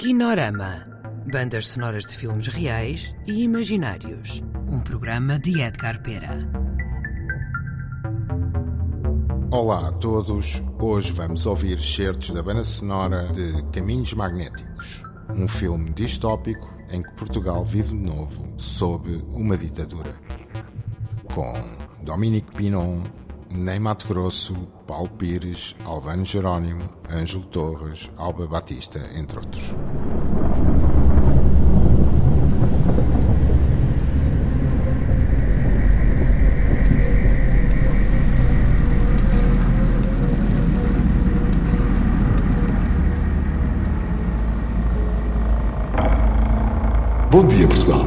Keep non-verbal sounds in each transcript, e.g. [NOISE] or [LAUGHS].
Kinorama. Bandas sonoras de filmes reais e imaginários. Um programa de Edgar Pera. Olá a todos. Hoje vamos ouvir certos da banda sonora de Caminhos Magnéticos, um filme distópico em que Portugal vive de novo sob uma ditadura. Com Dominique Pinon, Ney Mato Grosso, Paulo Pires, Albano Jerónimo, Ângelo Torres, Alba Batista, entre outros. Bom dia, Portugal.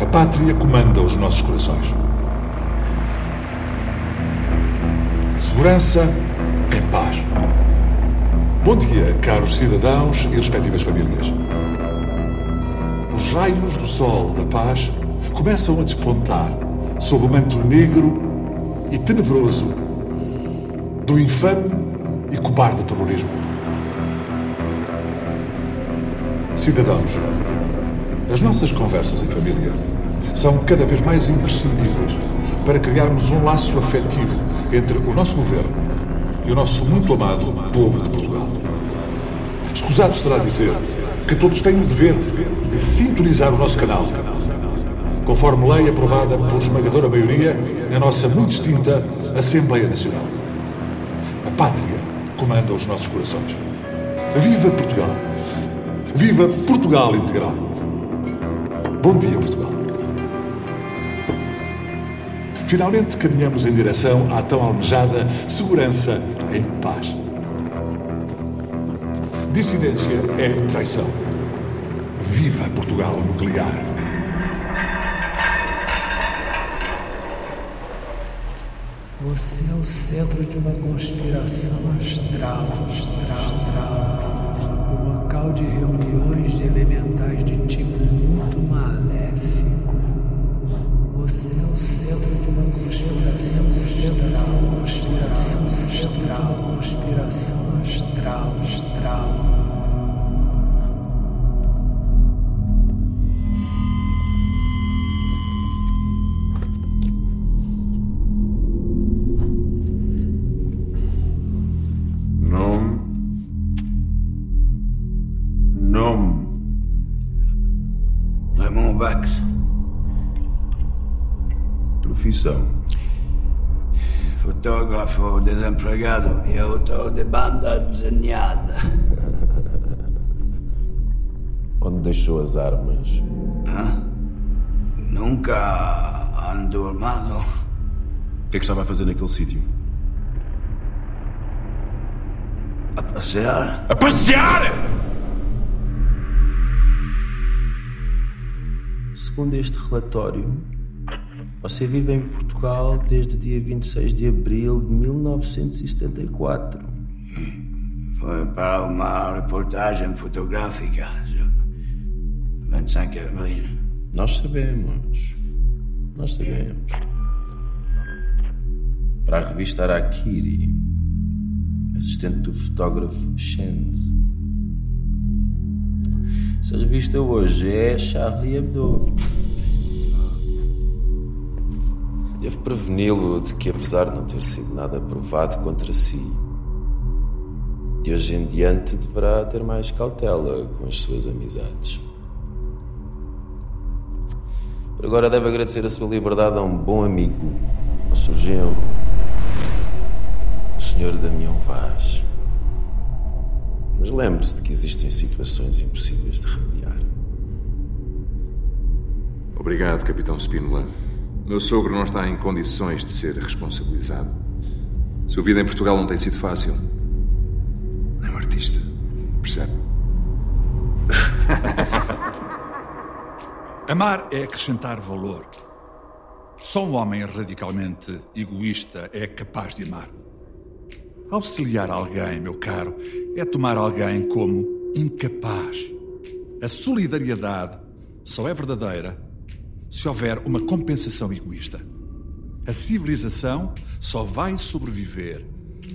A pátria comanda os nossos corações. Segurança em paz. Bom dia, caros cidadãos e respectivas famílias. Os raios do sol da paz começam a despontar sob o manto negro e tenebroso do infame e cobarde terrorismo. Cidadãos, as nossas conversas em família são cada vez mais imprescindíveis para criarmos um laço afetivo entre o nosso governo e o nosso muito amado povo de Portugal. Escusado será dizer que todos têm o dever de sintonizar o nosso canal, conforme lei aprovada por esmagadora maioria na nossa muito distinta Assembleia Nacional. A pátria comanda os nossos corações. Viva Portugal! Viva Portugal integral! Bom dia, Portugal! Finalmente caminhamos em direção à tão almejada segurança em paz. Dissidência é traição. Viva Portugal nuclear! Você é o centro de uma conspiração astral, astral, astral. O local de reuniões de elementais Bax, Profissão. fotógrafo desempregado e autor de banda desenhada. [LAUGHS] Onde deixou as armas? Nunca ando armado. O que é que estava a fazer naquele sítio? A passear? A passear! Segundo este relatório, você vive em Portugal desde dia 26 de abril de 1974. Foi para uma reportagem fotográfica. 25 de abril. Nós sabemos. Nós sabemos. Para a revista Arakiri, assistente do fotógrafo Shenz. Se a revista hoje é Charlie Hebdo. Devo preveni-lo de que, apesar de não ter sido nada provado contra si, de hoje em diante deverá ter mais cautela com as suas amizades. Por agora deve agradecer a sua liberdade a um bom amigo, ao seu genro, o Sr. Damião Vaz. Mas lembre-se de que existem situações impossíveis de remediar. Obrigado, Capitão Spínola. Meu sogro não está em condições de ser responsabilizado. Sua vida em Portugal não tem sido fácil. É um artista, percebe? [LAUGHS] Amar é acrescentar valor. Só um homem radicalmente egoísta é capaz de amar. Auxiliar alguém, meu caro, é tomar alguém como incapaz. A solidariedade só é verdadeira se houver uma compensação egoísta. A civilização só vai sobreviver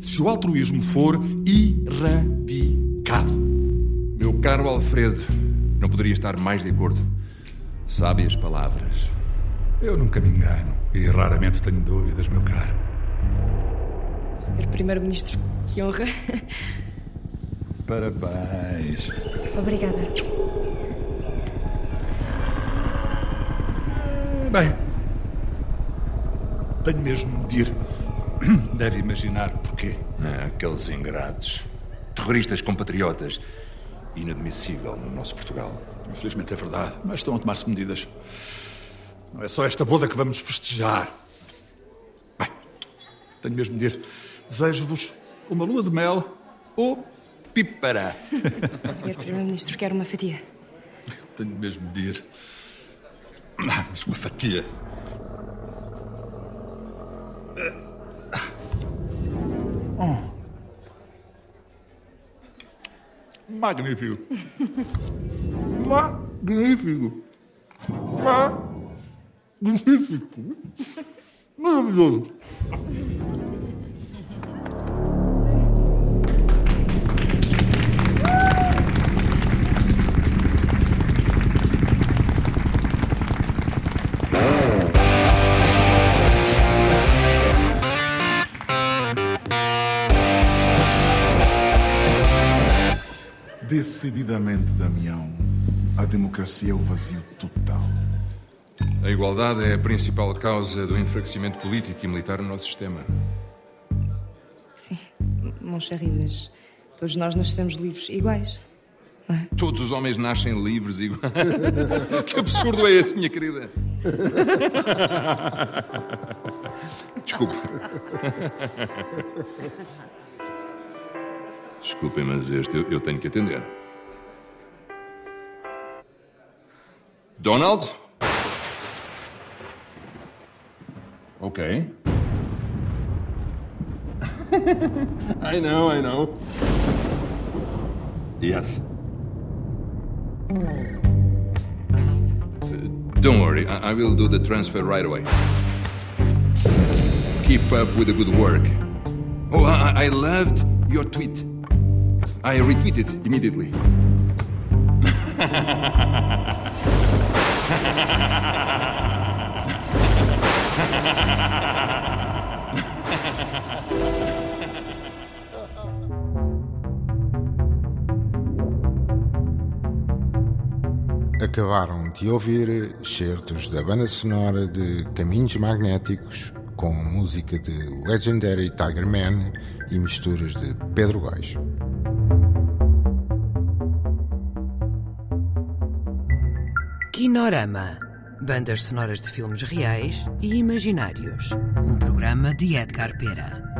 se o altruísmo for erradicado. Meu Meu caro Alfredo, não poderia estar mais de acordo. Sábias palavras. Eu nunca me engano e raramente tenho dúvidas, meu caro. Senhor Primeiro-Ministro, que honra. Parabéns. Obrigada. Bem, tenho mesmo de ir. [CLEARS THROAT] Deve imaginar porquê. Ah, aqueles ingratos. Terroristas compatriotas. Inadmissível no nosso Portugal. Infelizmente é verdade, mas estão a tomar-se medidas. Não é só esta boda que vamos festejar. Tenho mesmo de ir. Desejo-vos uma lua de mel ou pípara. [LAUGHS] Senhor Primeiro-Ministro, quer uma fatia? Tenho mesmo de ir. Ah, Mas uma fatia. Oh. Magnífico. Magnífico. Magnífico. Maravilhoso. Decididamente, Damião, a democracia é o vazio total. A igualdade é a principal causa do enfraquecimento político e militar no nosso sistema. Sim, mon chéri, mas todos nós nascemos livres, iguais. Todos os homens nascem livres e. [LAUGHS] que absurdo é esse, minha querida? [LAUGHS] Desculpe. [LAUGHS] Desculpem, mas este eu, eu tenho que atender. Donald? Ok. [LAUGHS] I know, I know. Yes. Uh, don't worry, I, I will do the transfer right away. Keep up with the good work. Oh, I, I loved your tweet. I retweeted immediately. Acabaram de ouvir certos da banda sonora de Caminhos Magnéticos com música de Legendary Tiger Man e misturas de Pedro Gás. Kinorama. Bandas sonoras de filmes reais e imaginários. Um programa de Edgar Pera.